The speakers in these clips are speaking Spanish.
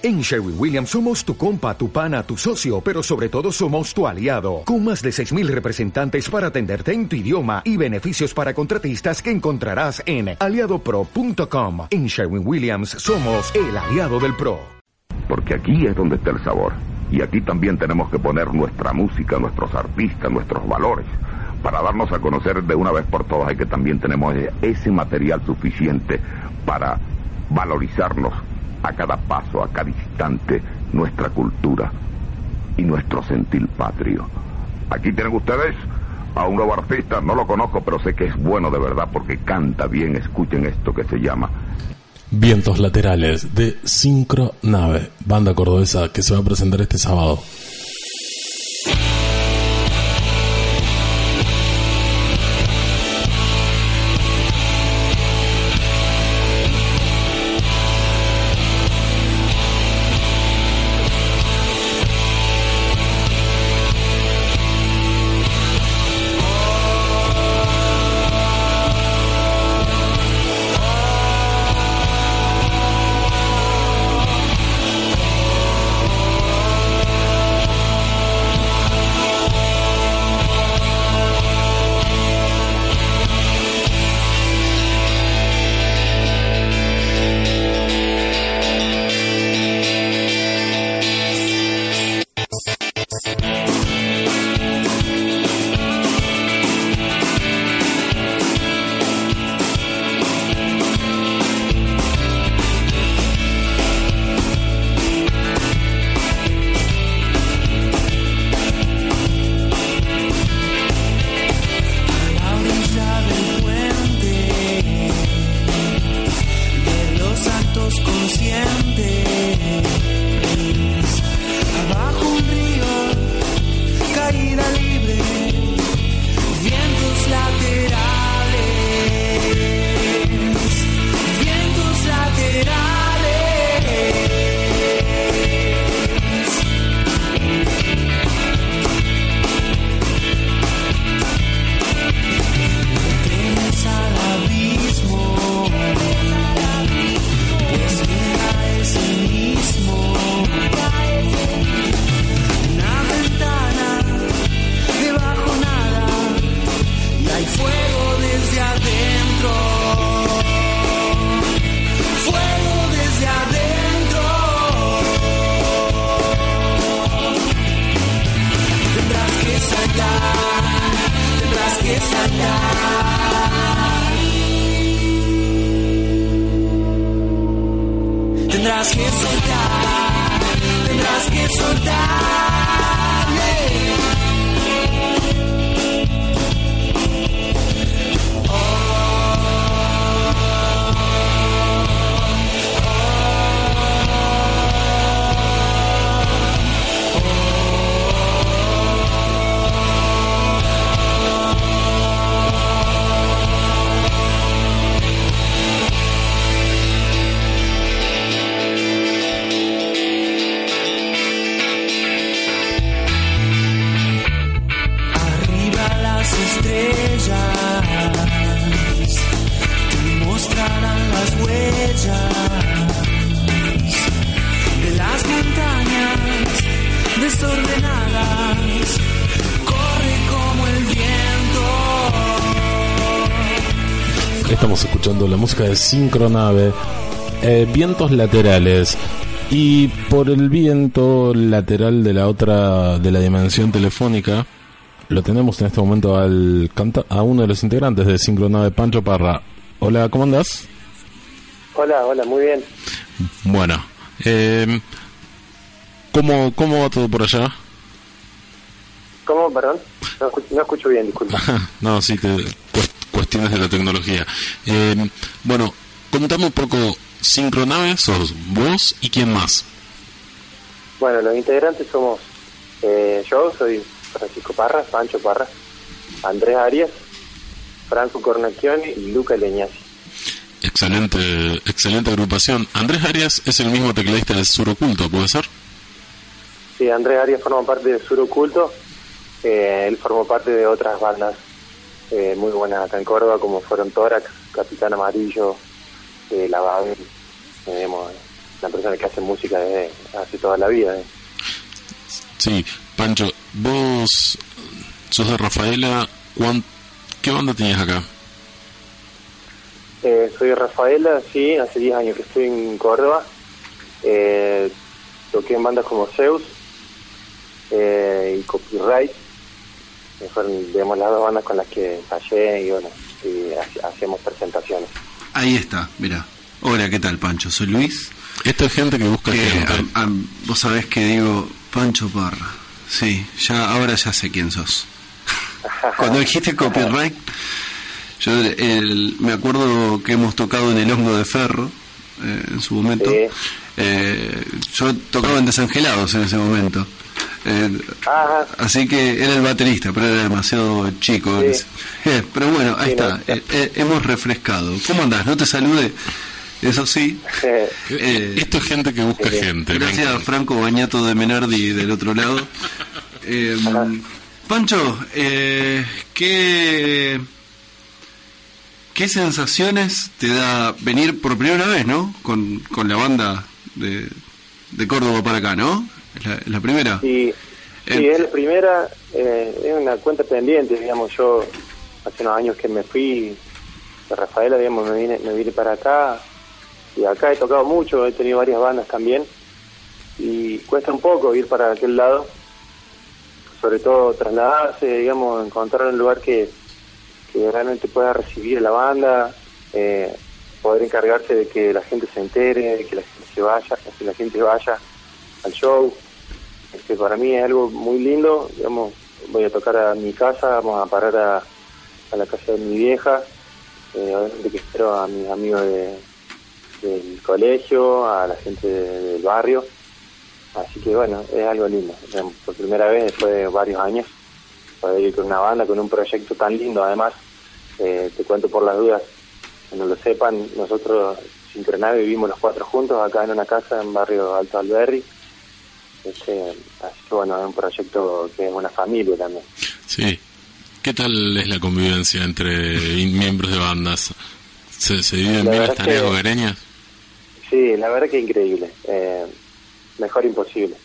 En Sherwin Williams somos tu compa, tu pana, tu socio, pero sobre todo somos tu aliado, con más de 6.000 representantes para atenderte en tu idioma y beneficios para contratistas que encontrarás en aliadopro.com. En Sherwin Williams somos el aliado del PRO. Porque aquí es donde está el sabor. Y aquí también tenemos que poner nuestra música, nuestros artistas, nuestros valores. Para darnos a conocer de una vez por todas y que también tenemos ese material suficiente para valorizarnos a cada paso, a cada instante, nuestra cultura y nuestro sentir patrio. Aquí tienen ustedes a un nuevo artista, no lo conozco, pero sé que es bueno de verdad porque canta bien, escuchen esto que se llama Vientos Laterales de Sincro Nave, banda cordobesa que se va a presentar este sábado. que sacar. Tendrás que soltar, tendrás que soltarme. De sincronave, eh, vientos laterales. Y por el viento lateral de la otra, de la dimensión telefónica, lo tenemos en este momento al canta a uno de los integrantes de Sincronave, Pancho Parra. Hola, ¿cómo andás? Hola, hola, muy bien. Bueno, eh, ¿cómo, ¿cómo va todo por allá? ¿Cómo, perdón? No, escucho, bien, disculpa. no, sí, te, cuestiones de la tecnología. Eh, bueno, contame un poco, Sincronave, sos vos y quién más. Bueno, los integrantes somos eh, yo, soy Francisco Parra, Pancho Parra, Andrés Arias, Franco Cornacchioni y Luca Leñasi. Excelente, excelente agrupación. Andrés Arias es el mismo tecladista de Sur Oculto, ¿puede ser? Sí, Andrés Arias forma parte de Sur Oculto. Eh, él formó parte de otras bandas eh, muy buenas acá en Córdoba, como fueron Tórax, Capitán Amarillo, eh, La Babel, tenemos una persona que hace música desde hace toda la vida. ¿eh? Sí, Pancho, vos sos de Rafaela, ¿qué banda tenías acá? Eh, soy de Rafaela, sí, hace 10 años que estoy en Córdoba. Eh, toqué en bandas como Zeus eh, y Copyright, que fueron digamos, las dos bandas con las que fallé y bueno, y hacemos presentaciones. Ahí está, mira. Hola, ¿qué tal, Pancho? Soy Luis. Esto es gente que busca vos sabés que digo Pancho Parra. Sí, ya ahora ya sé quién sos. Cuando dijiste copyright, yo me acuerdo que hemos tocado en el hongo de ferro eh, en su momento. Eh, yo tocaba en Desangelados en ese momento. Eh, así que era el baterista, pero era demasiado chico. pero bueno, ahí está. hemos refrescado. ¿Cómo andás? No te salude. Eso sí. Esto es gente que busca gente. Gracias a Franco Bañato de Menardi del otro lado. Pancho, ¿qué ¿Qué sensaciones te da venir por primera vez, no? Con, con la banda de, de Córdoba para acá, ¿no? ¿Es la, primera? Sí, sí es la primera. Eh, es una cuenta pendiente, digamos. Yo hace unos años que me fui de Rafaela, digamos, me vine, me vine para acá. Y acá he tocado mucho, he tenido varias bandas también. Y cuesta un poco ir para aquel lado. Sobre todo trasladarse, digamos, encontrar un lugar que que realmente pueda recibir a la banda, eh, poder encargarse de que la gente se entere, de que la gente se vaya, que la gente vaya al show. Este, para mí es algo muy lindo, digamos, voy a tocar a mi casa, vamos a parar a, la casa de mi vieja, eh, obviamente que espero a mis amigos del colegio, a la gente del barrio, así que bueno, es algo lindo, por primera vez después de varios años poder ir con una banda, con un proyecto tan lindo además. Eh, te cuento por las dudas, no lo sepan, nosotros sin Sincronave vivimos los cuatro juntos acá en una casa en barrio Alto Alberri. Este, así que bueno, es un proyecto que es una familia también. Sí. ¿Qué tal es la convivencia entre miembros de bandas? ¿Se, se dividen bien las tareas hogareñas? Sí, la verdad que increíble. Eh, mejor imposible.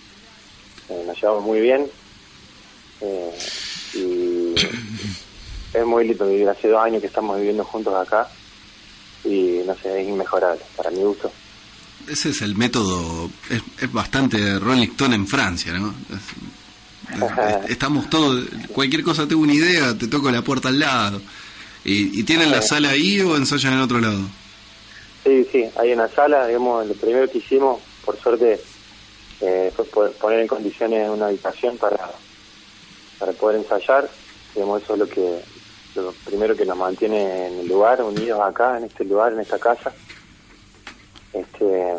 Eh, nos llevamos muy bien. Eh, y es muy lindo vivir. Hace dos años que estamos viviendo juntos acá y no sé, es inmejorable para mi gusto. Ese es el método, es, bastante Rolling Stone en Francia, ¿no? estamos todos, cualquier cosa tengo una idea, te toco la puerta al lado. ¿Y, tienen la sala ahí o ensayan en otro lado? Sí, sí, hay una sala, digamos, lo primero que hicimos, por suerte, eh, fue poner en condiciones una habitación para para poder ensayar. Digamos, eso es lo que lo primero que nos mantiene en el lugar, unidos acá, en este lugar, en esta casa. Este,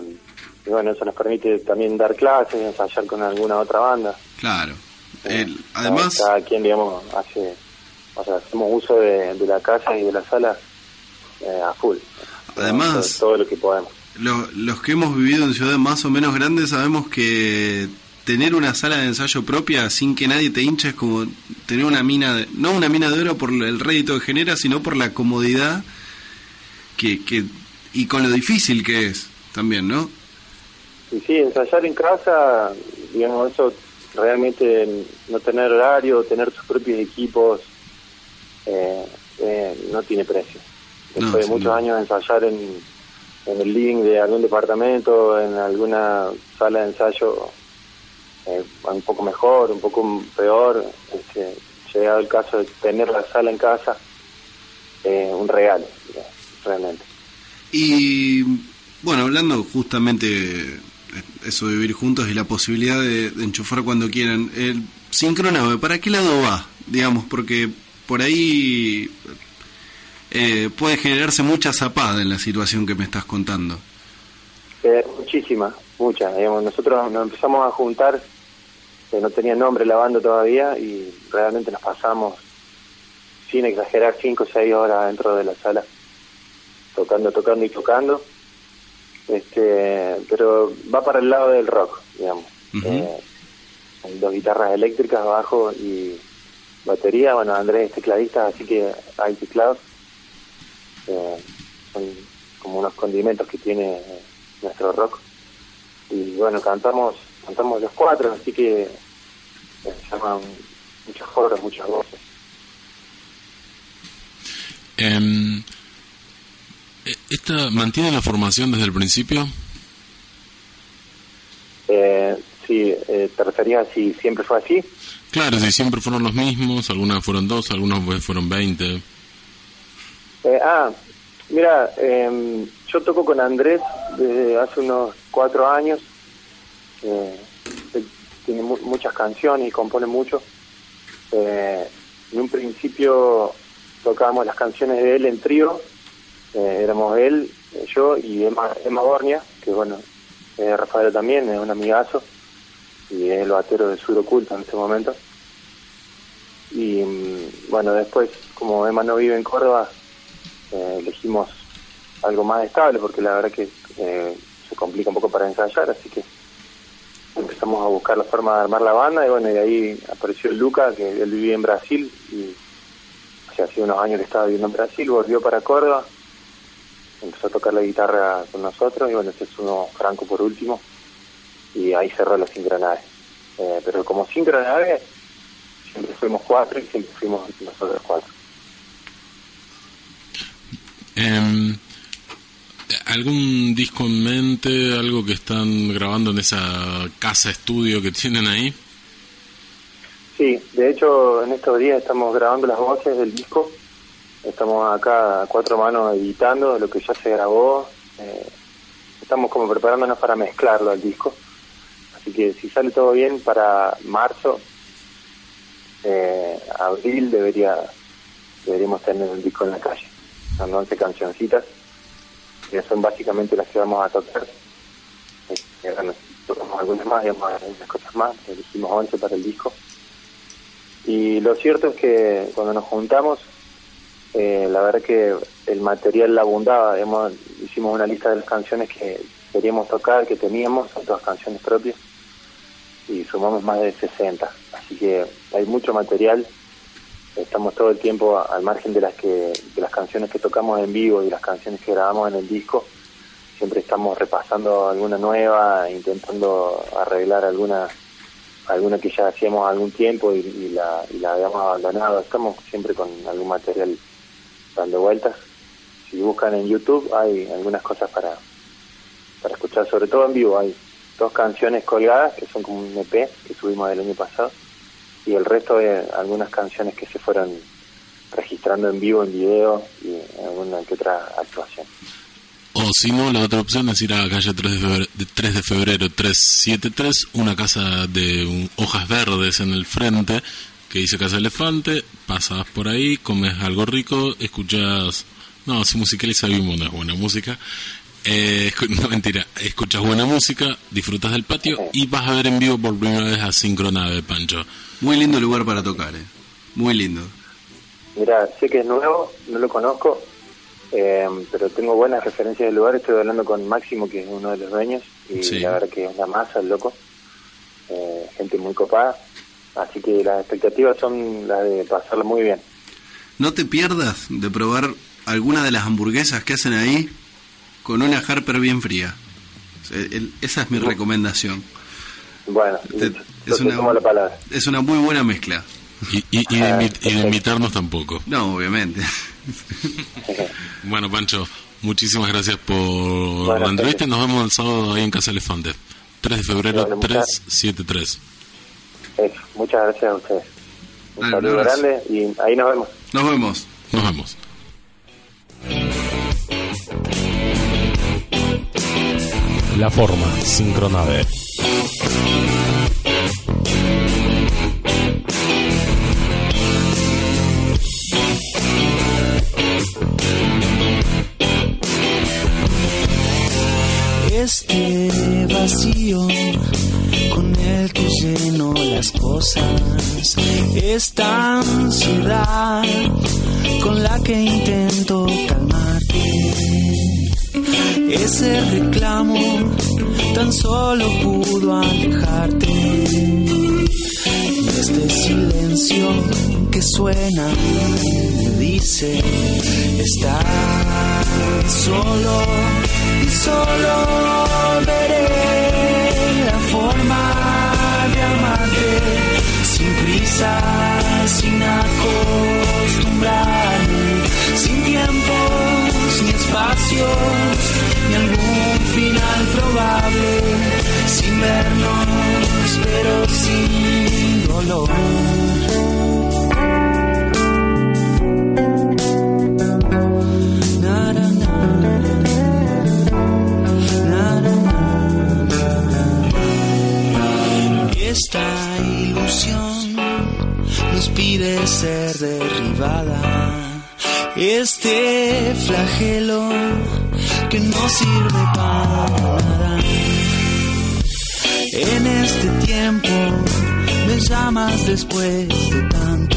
y bueno, eso nos permite también dar clases ensayar con alguna otra banda. Claro. Eh, además... Cada quien, digamos, hace, o sea, hacemos uso de, la casa y de la sala eh, a full. Además... Todo, lo que podemos. los que hemos vivido en ciudades más o menos grandes sabemos que tener una sala de ensayo propia sin que nadie te hinche es como tener una mina, de, no una mina de oro por el rédito que genera, sino por la comodidad que, que y con lo difícil que es también, ¿no? Sí, sí, ensayar en casa, digamos, eso realmente no tener horario, tener tus propios equipos, eh, eh, no tiene precio. Después de muchos años ensayar en, en el living de algún departamento, en alguna sala de ensayo eh, un poco mejor, un poco peor, este, llegado el caso de tener la sala en casa, eh, un regalo, realmente. Y bueno, hablando justamente eso de vivir juntos y la posibilidad de, enchufar cuando quieran, el sincronado, ¿para qué lado va? Digamos, porque por ahí eh, puede generarse mucha zapada en la situación que me estás contando. Eh, muchísima, mucha. Digamos, nosotros nos empezamos a juntar no tenía nombre la banda todavía y realmente nos pasamos, sin exagerar, cinco o seis horas dentro de la sala, tocando, tocando y tocando. Este, pero va para el lado del rock, digamos. Eh, dos guitarras eléctricas, bajo y batería. Bueno, Andrés es tecladista, así que hay teclados. Eh, son como unos condimentos que tiene nuestro rock. y bueno, cantamos cantamos los cuatro, así que se llaman muchos coros, muchas voces. Em, ¿Esta mantiene la formación desde el principio? Eh, sí, eh, ¿te referías a si siempre fue así? Claro, si siempre fueron los mismos, algunas fueron dos, algunos fueron veinte. Eh, ah, mira, eh, yo toco con Andrés desde hace unos cuatro años. Eh, tiene muchas canciones y compone mucho. Eh, en un principio tocábamos las canciones de él en trío. Eh, éramos él, yo y Emma, Emma Bornia, que bueno, Rafael también, es un amigazo. Y es el batero de Sur Oculto en este momento. Y mm, bueno, después, como Emma no vive en Córdoba, eh, elegimos algo más estable porque la verdad que eh, se complica un poco para ensayar, así que empezamos a buscar la forma de armar la banda y bueno, de ahí apareció Luca, que él vivía en Brasil y hace unos años que estaba viviendo en Brasil, volvió para Córdoba, empezó a tocar la guitarra con nosotros y bueno, ese es uno Franco por último y ahí cerró la sincronave. Eh, pero como sincronave siempre fuimos cuatro y siempre fuimos nosotros cuatro. Eh, ¿Algún disco en mente, algo que están grabando en esa casa estudio que tienen ahí? Sí, de hecho en estos días estamos grabando las voces del disco. Estamos acá a cuatro manos editando lo que ya se grabó. Eh, estamos como preparándonos para mezclarlo al disco. Así que si sale todo bien para marzo, eh, abril debería deberíamos tener el disco en la calle son 11 cancioncitas, que son básicamente las que vamos a tocar. Este, bueno, tocamos algunas más, digamos, algunas cosas más, elegimos 11 para el disco. Y lo cierto es que cuando nos juntamos, eh, la verdad que el material abundaba, digamos, hicimos una lista de las canciones que queríamos tocar, que teníamos, son todas canciones propias, y sumamos más de 60. Así que hay mucho material estamos todo el tiempo al margen de las que que tocamos en vivo y las canciones que grabamos en el disco siempre estamos repasando alguna nueva intentando arreglar alguna alguna que ya hacíamos algún tiempo y, la y la habíamos abandonado. Estamos siempre con algún material dando vueltas. Si buscan en YouTube hay algunas cosas para para escuchar sobre todo en vivo. Hay dos canciones colgadas que son como un EP que subimos del año pasado y el resto de algunas canciones que se fueron registrando en vivo, en video y alguna que otra actuación. O si no, la otra opción es ir a la calle 3 de febrero, 3 de febrero 373, una casa de hojas verdes en el frente que dice Casa Elefante, pasas por ahí, comes algo rico, escuchas... No, si musicaliza vivo no es buena música. Eh, no mentira, escuchas buena música, disfrutas del patio y vas a ver en vivo por primera vez a Sincronave, Pancho. Muy lindo lugar para tocar, ¿eh? Muy lindo. Mira, sé que es nuevo, no lo conozco, eh, pero tengo buenas referencias del lugar. Estoy hablando con Máximo, que es uno de los dueños, y la verdad que es una masa, el loco. Eh, gente muy copada. Así que las expectativas son las de pasarlo muy bien. No te pierdas de probar alguna de las hamburguesas que hacen ahí con una Harper bien fría. esa es mi recomendación. Bueno, es, una, palabra. es una muy buena mezcla. Y, y, y, de, ah, invitarnos tampoco. No, obviamente. bueno, Pancho, muchísimas gracias por la entrevista. Nos vemos el sábado ahí en Casa Elefante. 3 de febrero, 373. muchas gracias a ustedes. Un saludo grande y ahí nos vemos. Nos vemos. Nos vemos. La forma sincronave. Este vacío con el que lleno las cosas, esta ansiedad con la que intento calmarte, ese reclamo tan solo pudo alejarte. Este silencio que suena quise estar solo y solo veré la forma de amarte sin prisa, sin acostumbrarme, sin tiempos ni espacios, ni algún final probable, sin vernos pero sin dolor. Este flagelo que no sirve para nada. En este tiempo me llamas después de tanto.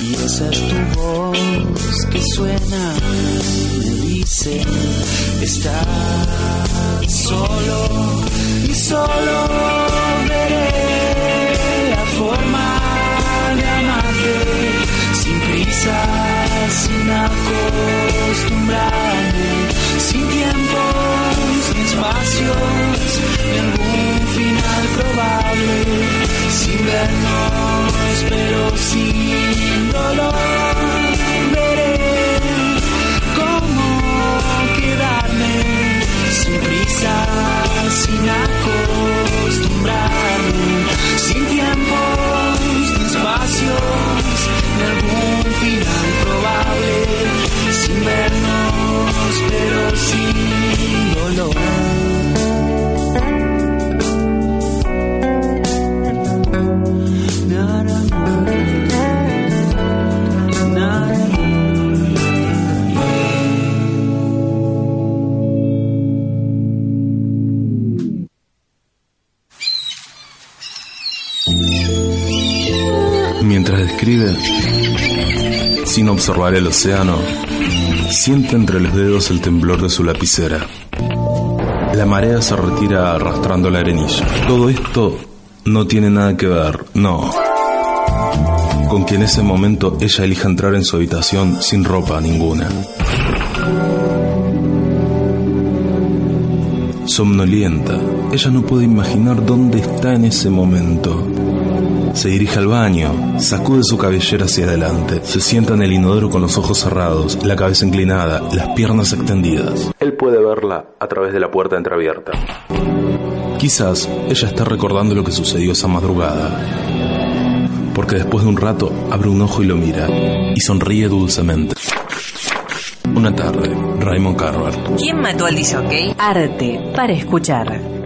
Y esa es tu voz que suena, me dice, estás solo y solo veré la forma sin prisa, sin acostumbrarme, sin tiempos ni espacios, ni algún final probable, sin vernos Sin observar el océano, siente entre los dedos el temblor de su lapicera. La marea se retira arrastrando la arenilla. Todo esto no tiene nada que ver, no. Con que en ese momento ella elija entrar en su habitación sin ropa ninguna. Somnolienta, ella no puede imaginar dónde está en ese momento. Se dirige al baño, sacude su cabellera hacia adelante, se sienta en el inodoro con los ojos cerrados, la cabeza inclinada, las piernas extendidas. Él puede verla a través de la puerta entreabierta. Quizás ella está recordando lo que sucedió esa madrugada. Porque después de un rato abre un ojo y lo mira, y sonríe dulcemente. Una tarde, Raymond Carver. ¿Quién mató al DJ? Arte para escuchar.